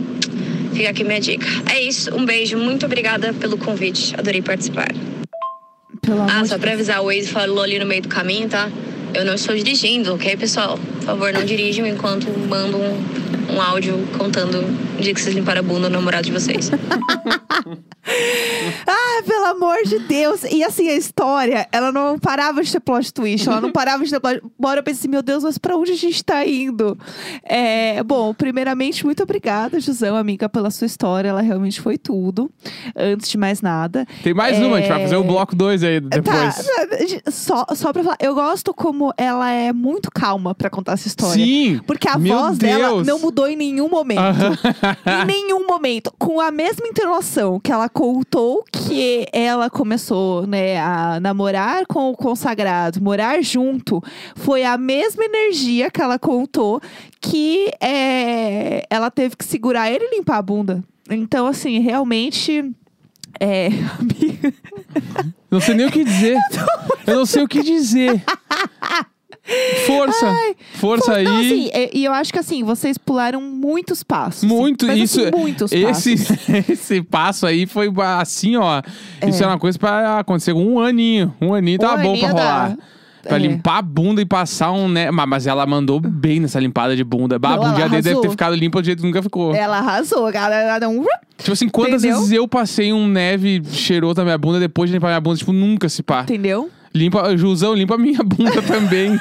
fica aqui minha dica. É isso, um beijo, muito obrigada pelo convite. Adorei participar. Pelo Ah, só pra avisar, o Waze falou ali no meio do caminho, tá? Eu não estou dirigindo, ok, pessoal? Por favor, não dirijam enquanto mando um, áudio contando o dia que vocês limparam a bunda do namorado de vocês. Ah, pelo amor de Deus. E assim, a história, ela não parava de ter plot twist. Ela não parava de ter plot... Bora, eu pensei, assim, meu Deus, mas pra onde a gente tá indo? É, bom, primeiramente, muito obrigada, Jusão, amiga, pela sua história. Ela realmente foi tudo. Antes de mais nada. Tem mais uma, a gente vai fazer o bloco 2 aí depois. Tá, só, só pra falar, eu gosto como ela é muito calma pra contar essa história. Sim! Porque a Meu voz dela Deus. não mudou em nenhum momento. em nenhum momento. Com a mesma entonação que ela contou que ela começou, né, a namorar com o consagrado, morar junto, foi a mesma energia que ela contou que é, ela teve que segurar ele e limpar a bunda. Então, assim, realmente. É, amiga. Não sei nem o que dizer. Eu não sei o que dizer. Força! Força aí. Não, assim, é- e eu acho que assim, vocês pularam muitos passos. Muito, Mas, isso. assim, muitos esse, passos. esse passo aí foi assim, ó. Isso É. é uma coisa pra acontecer um aninho. Um aninho tava Um bom pra aninho dá. rolar. Pra É. limpar a bunda e passar um. Né? Mas ela mandou bem nessa limpada de bunda. Bah, a Não, bundinha dele deve ter ficado limpa do jeito que nunca ficou. Ela arrasou, cara. Ela um... Tipo assim, quantas Entendeu? vezes eu passei um neve cheiroso na minha bunda depois de limpar minha bunda? Tipo, nunca se pá. Entendeu? Limpa, Jusão, limpa minha bunda também.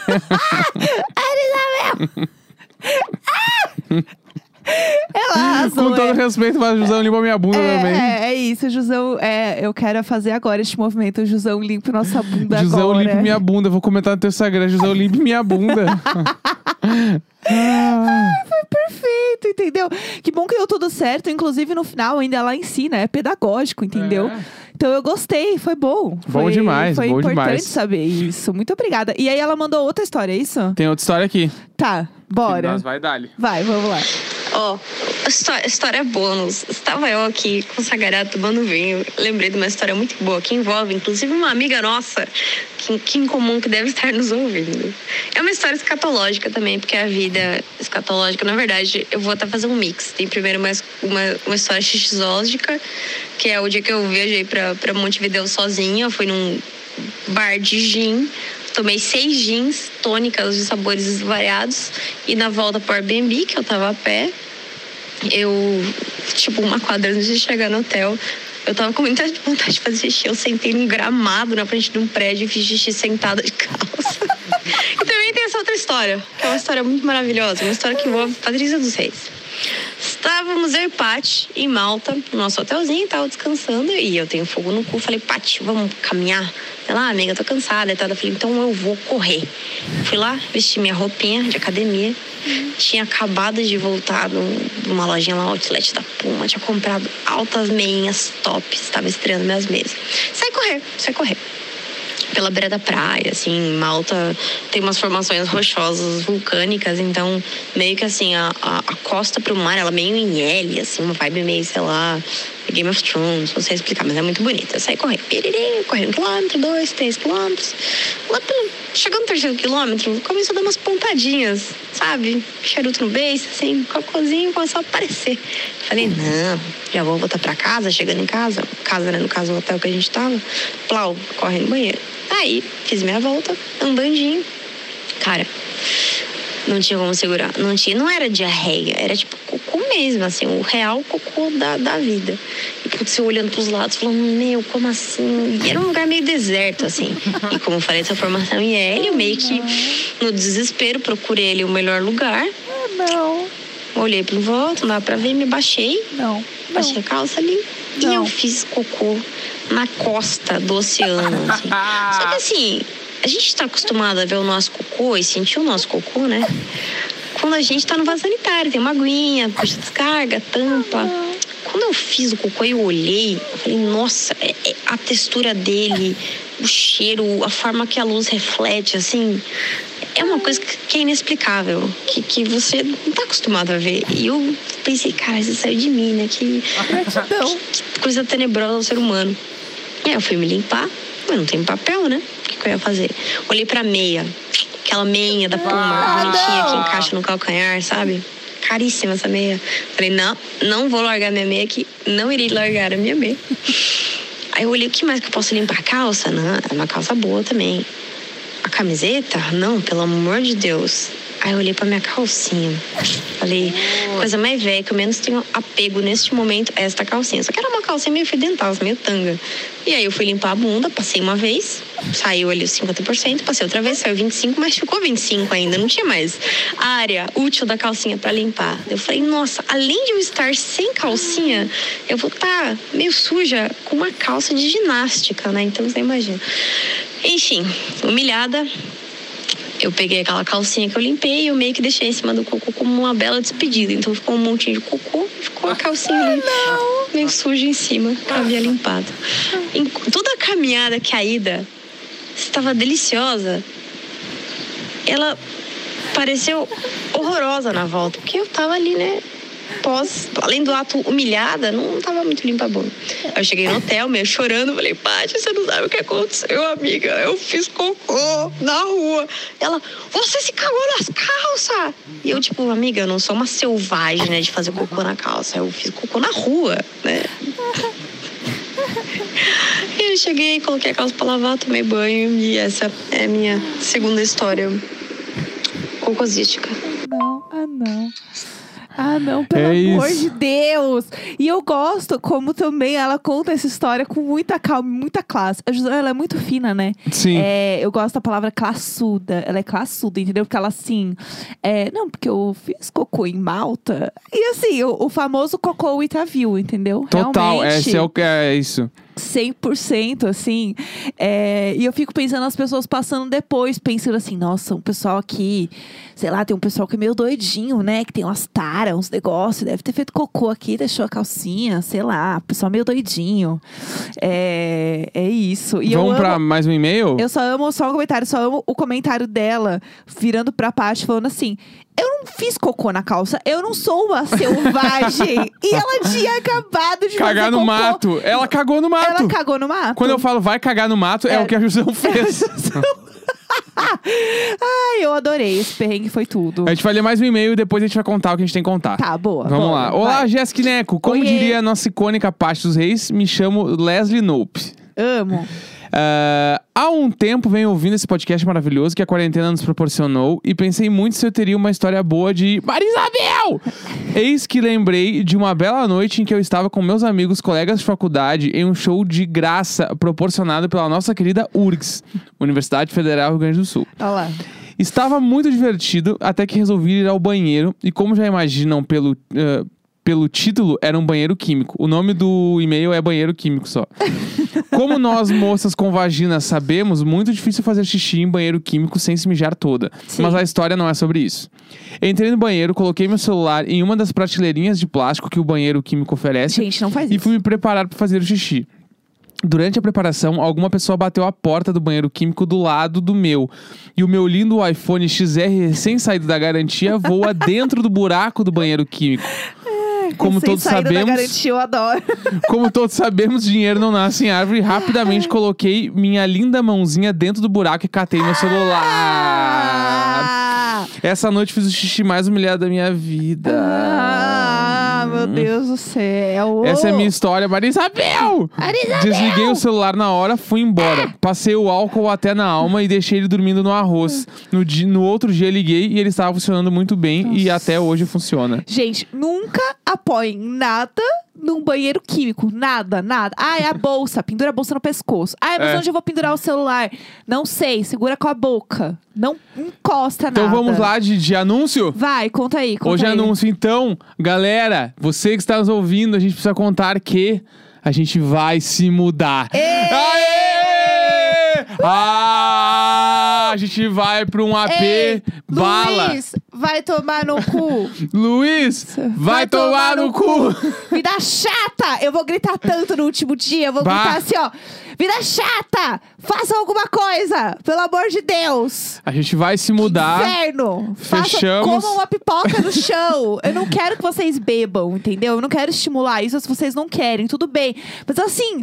Ela arrasou. Com todo é. respeito, mas Jusão limpa minha bunda também. É, é, é isso, Jusão. É, eu quero fazer agora este movimento. Jusão, limpe nossa bunda Jusão, agora. limpe minha bunda. Vou comentar no teu Instagram. Jusão, limpe minha bunda. Ah, Perfeito, entendeu? Que bom que deu tudo certo. Inclusive, no final, ainda ela ensina. É pedagógico, entendeu? É. Então, eu gostei. Foi bom. Bom Foi- demais, Foi bom importante demais. saber isso. Muito obrigada. E aí, ela mandou outra história, é isso? Tem outra história aqui. Tá, bora. Nós vai dar Vai, vamos lá. Ó, história, história bônus. Estava eu aqui consagrado tomando vinho. Lembrei de uma história muito boa que envolve, inclusive, uma amiga nossa, que, que em comum que deve estar nos ouvindo. É uma história escatológica também, porque a vida escatológica, na verdade, eu vou até fazer um mix. Tem primeiro uma, uma, uma história xixológica, que é o dia que eu viajei pra Montevideo sozinha. Fui num bar de gin. Tomei seis gins tônicas de sabores variados. E na volta pro Airbnb, que eu tava a pé, eu, tipo, uma quadra antes de chegar no hotel, eu tava com muita vontade de fazer xixi. Eu sentei num gramado na frente de um prédio e fiz xixi sentada de calça. e também tem essa outra história, que é uma história muito maravilhosa, uma história que envolve Patrícia dos Reis. Estávamos eu e Paty em Malta, no nosso hotelzinho, tava descansando, e eu tenho fogo no cu. Falei, Paty, vamos caminhar Ela, ah, amiga, tô cansada e tal. Eu falei, então eu vou correr. Fui lá, vesti minha roupinha de academia. Tinha acabado de voltar num- numa lojinha lá, outlet da Puma. Tinha comprado altas meinhas tops. Estava estreando minhas meias. Sai correr, sai correr pela beira da praia, assim, Malta tem umas formações rochosas, vulcânicas, então meio que assim, a, a, a costa pro mar, ela meio em L, assim, uma vibe meio, sei lá, Game of Thrones, não sei explicar, mas é muito bonita. Saí correndo, piriri, correndo um quilômetro, dois, três quilômetros. Lá pelo, chegando no terceiro quilômetro, começou a dar umas pontadinhas, sabe? Charuto no beijo, assim, cocôzinho começou a aparecer. Falei, não, já vou voltar pra casa, chegando em casa, casa, né, no caso, o hotel que a gente tava, plau, corre no banheiro. Aí, fiz minha volta, andandinho. Cara, não tinha como segurar. Não tinha, não era diarreia, era tipo cocô mesmo, assim, o real cocô da, da vida. E putz, eu olhando pros lados, falando, meu, como assim? E era um lugar meio deserto, assim. E como eu falei, essa formação em L, meio que no desespero procurei ali o melhor lugar. Ah, não, Olhei pro volta, não dava pra ver, me baixei, não. baixei a calça ali. E Não. eu fiz cocô na costa do oceano, assim. Só que assim, a gente tá acostumado a ver o nosso cocô e sentir o nosso cocô, né? Quando a gente tá no vaso sanitário, tem uma aguinha, puxa descarga, tampa. Quando eu fiz o cocô e eu olhei, eu falei, nossa, é- é a textura dele, o cheiro, a forma que a luz reflete, assim, é uma coisa que que é inexplicável, que, que você não tá acostumado a ver. E eu pensei, cara, isso saiu de mim, né? Que, Gratidão. que coisa tenebrosa do ser humano. E aí eu fui me limpar, mas não tem papel, né? Que, que eu ia fazer? Olhei pra meia, aquela meinha da Puma, bonitinha que encaixa no calcanhar, sabe? Caríssima essa meia. Falei, não, não vou largar minha meia aqui, não irei largar a minha meia. Aí eu olhei, o que mais que eu posso limpar? A calça? Não, é uma calça boa também. A camiseta? Não, pelo amor de Deus. Aí eu olhei pra minha calcinha. Falei, coisa mais velha que eu menos tenho apego neste momento é esta calcinha. Só que era uma calcinha meio fedentosa, meio tanga. E aí eu fui limpar a bunda, passei uma vez, saiu ali os 50%, passei outra vez, saiu 25%, mas ficou 25% ainda, não tinha mais área útil da calcinha pra limpar. Eu falei, nossa, além de eu estar sem calcinha, eu vou estar meio suja com uma calça de ginástica, né? Então você imagina. Enfim, humilhada, eu peguei aquela calcinha que eu limpei e eu meio que deixei em cima do cocô como uma bela despedida. Então ficou um montinho de cocô e ficou a calcinha ali meio suja em cima, que eu havia limpado. Em toda a caminhada que a ida estava deliciosa, ela pareceu horrorosa na volta, porque eu tava ali, né? Pós, além do ato humilhada, não tava muito limpa a bunda. Aí Eu cheguei no hotel, meio chorando, falei, Paty, você não sabe o que aconteceu, amiga. Eu fiz cocô na rua. Ela, você se cagou nas calças. E eu, tipo, amiga, eu não sou uma selvagem, né, de fazer cocô na calça. Eu fiz cocô na rua, né? E eu cheguei, coloquei a calça pra lavar, tomei banho e essa é a minha segunda história cocosística. Não, ah não. Ah, não, pelo É amor isso. de Deus! E eu gosto como também ela conta essa história com muita calma, e muita classe. A Josana, ela é muito fina, né? Sim. É, eu gosto da palavra classuda. Ela é classuda, entendeu? Porque ela assim. É, não, porque eu fiz cocô em Malta. E assim, o, o famoso cocô view, entendeu? Total, Realmente, esse é o que é isso. 100%, assim. É, e eu fico pensando nas pessoas passando depois, pensando assim, nossa, um pessoal aqui, sei lá, tem um pessoal que é meio doidinho, né? Que tem umas taras, uns negócios, deve ter feito cocô aqui, deixou a calcinha, sei lá, pessoal meio doidinho. É, é isso. E Vamos eu pra amo, mais um e-mail? eu só amo só o comentário, só amo o comentário dela virando pra Paty falando assim. Eu não fiz cocô na calça, eu não sou uma selvagem. e ela tinha acabado de Cagar no cocô. mato. Ela cagou no mato. Ela cagou no mato? Quando eu falo vai cagar no mato, é, É. o que a Jusão fez. Ai, eu adorei. Esse perrengue foi tudo. a gente vai ler mais um e-mail e depois a gente vai contar o que a gente tem que contar. Tá, boa. Vamos bora, lá. Olá. Jéssica Neco. Como Oiê. diria a nossa icônica Paty dos Reis, me chamo Leslie Nope. Amo. Ah, há um tempo venho ouvindo esse podcast maravilhoso que a quarentena nos proporcionou e pensei muito se eu teria uma história boa de Marisabel! Eis que lembrei de uma bela noite em que eu estava com meus amigos, colegas de faculdade, em um show de graça proporcionado pela nossa querida URGS, Universidade Federal Rio Grande do Sul. Olha lá. Estava muito divertido até que resolvi ir ao banheiro e como já imaginam pelo... ah, pelo título, era um banheiro químico. O nome do e-mail é banheiro químico só. Como nós, moças com vagina, sabemos, muito difícil fazer xixi em banheiro químico sem se mijar toda. Sim. Mas a história não é sobre isso. Entrei no banheiro, coloquei meu celular em uma das prateleirinhas de plástico que o banheiro químico oferece Gente, não faz e isso. fui me preparar para fazer o xixi. Durante a preparação, alguma pessoa bateu a porta do banheiro químico do lado do meu. E o meu lindo iPhone XR, recém saído da garantia, voa dentro do buraco do banheiro químico. Como Sem todos sabemos, garantia, eu adoro. como todos sabemos, dinheiro não nasce em árvore. Rapidamente coloquei minha linda mãozinha dentro do buraco e catei meu celular. Ah, Essa noite fiz o xixi mais humilhado da minha vida. ah, meu Deus do céu. Essa é a minha história, Marisabel! Desliguei o celular na hora, fui embora. Passei o álcool até na alma e deixei ele dormindo no arroz. No, di- no outro dia liguei e ele estava funcionando muito bem e até hoje funciona. Gente, nunca apoiem nada num banheiro químico. Nada, nada. Ah, é a bolsa. Pendura a bolsa no pescoço. Ah, mas É. onde eu vou pendurar o celular? Não sei. Segura com a boca. Não encosta Então nada. vamos lá de, de anúncio? Vai, conta aí. Conta Hoje é aí. anúncio. Então, galera, você que está nos ouvindo, a gente precisa contar que a gente vai se mudar. Aê! Ah, a gente vai para um AP Ei, bala. Luiz, vai tomar no cu. Luiz, vai, tomar, no cu. Vida chata! Eu vou gritar tanto no último dia. Eu vou Bah. gritar assim, ó. Vida chata! Façam alguma coisa! Pelo amor de Deus! A gente vai se mudar. Inferno! Façam, Fechamos. comam uma pipoca no chão. Eu não quero que vocês bebam, entendeu? Eu não quero estimular isso se vocês não querem, tudo bem. Mas assim.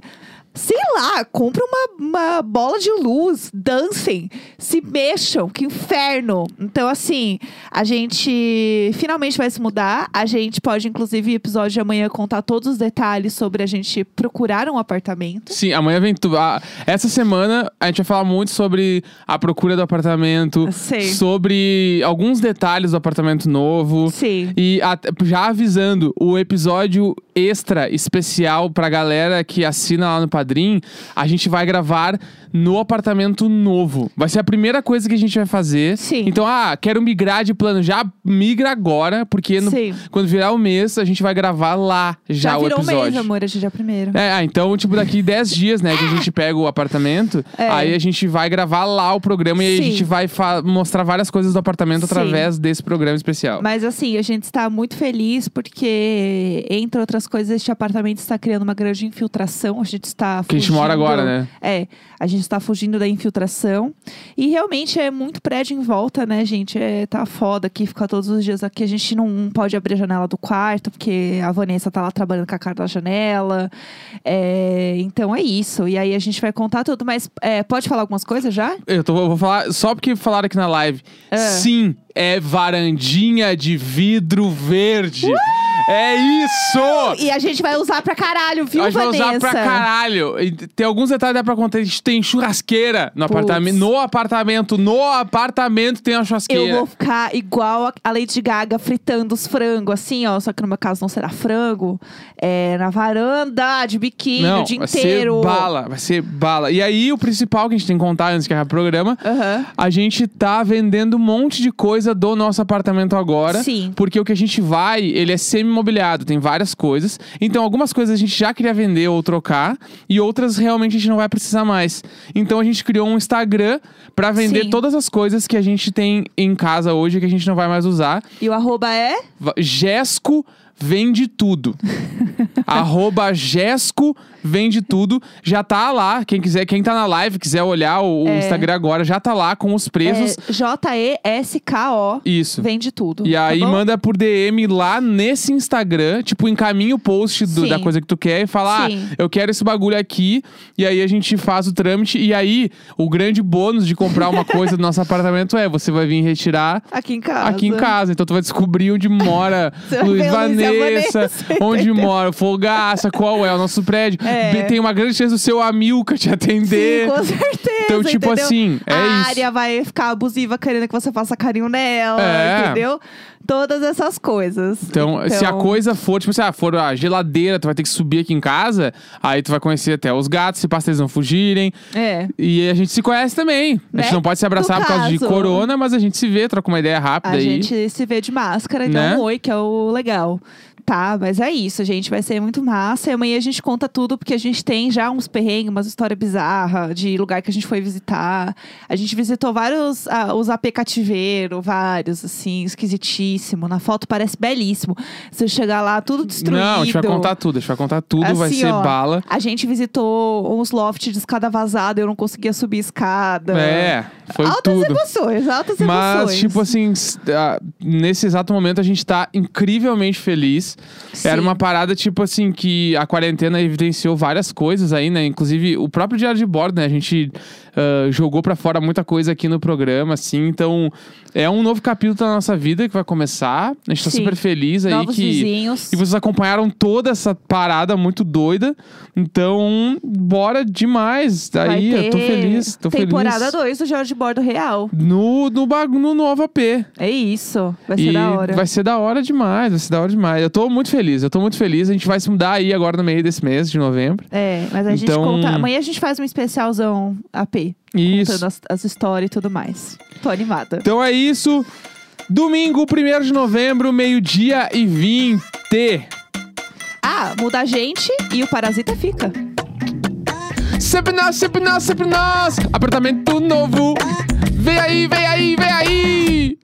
Sei lá, compra uma, uma bola de luz, dancem, se mexam, que inferno. Então, assim, a gente finalmente vai se mudar. A gente pode, inclusive, episódio de amanhã, contar todos os detalhes sobre a gente procurar um apartamento. Sim, amanhã vem tu. ah, essa semana a gente vai falar muito sobre a procura do apartamento, Sei. sobre alguns detalhes do apartamento novo. Sim. E já avisando, o episódio extra especial pra galera que assina lá no Padrim, a gente vai gravar no apartamento novo. Vai ser a primeira coisa que a gente vai fazer. Sim. Então, ah, quero migrar de plano. Já migra agora, porque no- Sim. quando virar o mês, a gente vai gravar lá já, Já, o virou um episódio. mês, amor, hoje é dia primeiro. É, ah, então, tipo, daqui 10 dias, né, que a gente pega o apartamento, É. aí a gente vai gravar lá o programa e aí a gente vai mostrar várias coisas do apartamento Sim. através desse programa especial. Mas assim, a gente está muito feliz porque, entre outras coisas, este apartamento está criando uma grande infiltração. A gente está Que a gente mora agora, né? É, a gente está fugindo da infiltração. E realmente é muito prédio em volta, né, gente? É, tá foda aqui, ficar todos os dias aqui. A gente não pode abrir a janela do quarto, porque a Vanessa tá lá trabalhando com a cara da janela. É, então é isso. E aí a gente vai contar tudo. Mas é, pode falar algumas coisas já? Eu tô, vou falar só porque falaram aqui na live. Ah. Sim, é varandinha de vidro verde. É isso! E a gente vai usar pra caralho, viu, a gente vai Vanessa? usar pra caralho. E tem alguns detalhes que dá pra contar. A gente tem churrasqueira no apartamento. No apartamento. No apartamento tem uma churrasqueira. Eu vou ficar igual a- a Lady Gaga fritando os frangos, assim, ó. Só que no meu caso não será frango. É na varanda, de biquíni, Não, o dia vai inteiro. ser bala, vai ser bala. E aí, o principal que a gente tem que contar antes que acabe o programa, Aham. a gente tá vendendo um monte de coisa do nosso apartamento agora. Sim. Porque o que a gente vai, ele é semi-imobiliado, tem várias coisas. Então, algumas coisas a gente já queria vender ou trocar, e outras realmente a gente não vai precisar mais. Então, a gente criou um Instagram pra vender Sim. todas as coisas que a gente tem em casa hoje que a gente não vai mais usar. E o arroba é? Gesco vende tudo. Arroba Gesco vende tudo. Já tá lá. Quem quiser, quem tá na live, quiser olhar o, o É. Instagram agora, já tá lá com os preços. é J-E-S-K-O. Isso. Vende tudo. E tá aí bom? manda por DM lá nesse Instagram, tipo, encaminha o post do- da coisa que tu quer e fala, Sim. ah, eu quero esse bagulho aqui. E aí a gente faz o trâmite. E aí, o grande bônus de comprar uma coisa do nosso apartamento é você vai vir retirar Aqui em casa. aqui em casa. Então tu vai descobrir onde mora Luiz Vanessa, Vanessa, onde mora Fogaça, qual é o nosso prédio. É. Be- Tem uma grande chance do seu Amilca te atender. Sim, com certeza. Então, tipo entendeu? assim, é a isso. área vai ficar abusiva querendo que você faça carinho nela, É. entendeu? Todas essas coisas. Então, se a coisa for, tipo, se ah, for a geladeira, tu vai ter que subir aqui em casa, aí tu vai conhecer até os gatos, se passa eles não fugirem. É. E a gente se conhece também. A gente Né? não pode se abraçar No por causa de corona, mas a gente se vê, troca uma ideia rápida A aí. gente se vê de máscara e Né? um oi, que é o legal. Tá? Mas é isso, gente. Vai ser muito massa. E amanhã a gente conta tudo, porque a gente tem já uns perrengues, umas histórias bizarras de lugar que a gente foi visitar. A gente visitou vários, ah, os AP cativeiro, vários, assim, esquisitíssimo. Na foto parece belíssimo. Você chegar lá, tudo destruído. Não, a gente vai contar tudo, a gente vai contar tudo, vai Assim, ser ó, bala. A gente visitou uns loft de escada vazada, eu não conseguia subir escada. É, foi altas tudo. emoções, altas Mas, emoções. tipo assim, ah, nesse exato momento a gente tá incrivelmente feliz. Era Sim. uma parada, tipo assim, que a quarentena evidenciou várias coisas aí, né? Inclusive o próprio diário de bordo, né? A gente ah, jogou pra fora muita coisa aqui no programa, assim. Então, é um novo capítulo da nossa vida que vai começar. A gente tá Sim. super feliz aí Novos que. vizinhos. E vocês acompanharam toda essa parada muito doida. Então, bora demais. Daí, eu tô feliz. Tô Temporada feliz. 2 do Jorge Bordo Real. No, no, no novo AP. É isso. Vai ser e da hora. vai ser da hora demais, vai ser da hora demais. Eu tô muito feliz, eu tô muito feliz. A gente vai se mudar aí agora no meio desse mês de novembro. É, mas a gente Então- conta. Amanhã a gente faz um especialzão AP. Isso. Contando as, as histórias e tudo mais. Tô animada. Então é isso. Domingo, 1 de novembro, meio-dia e 20. Ah, muda a gente e o parasita fica. Sempre nós, sempre nós, sempre nós. Apartamento novo. Vem aí, vem aí, vem aí.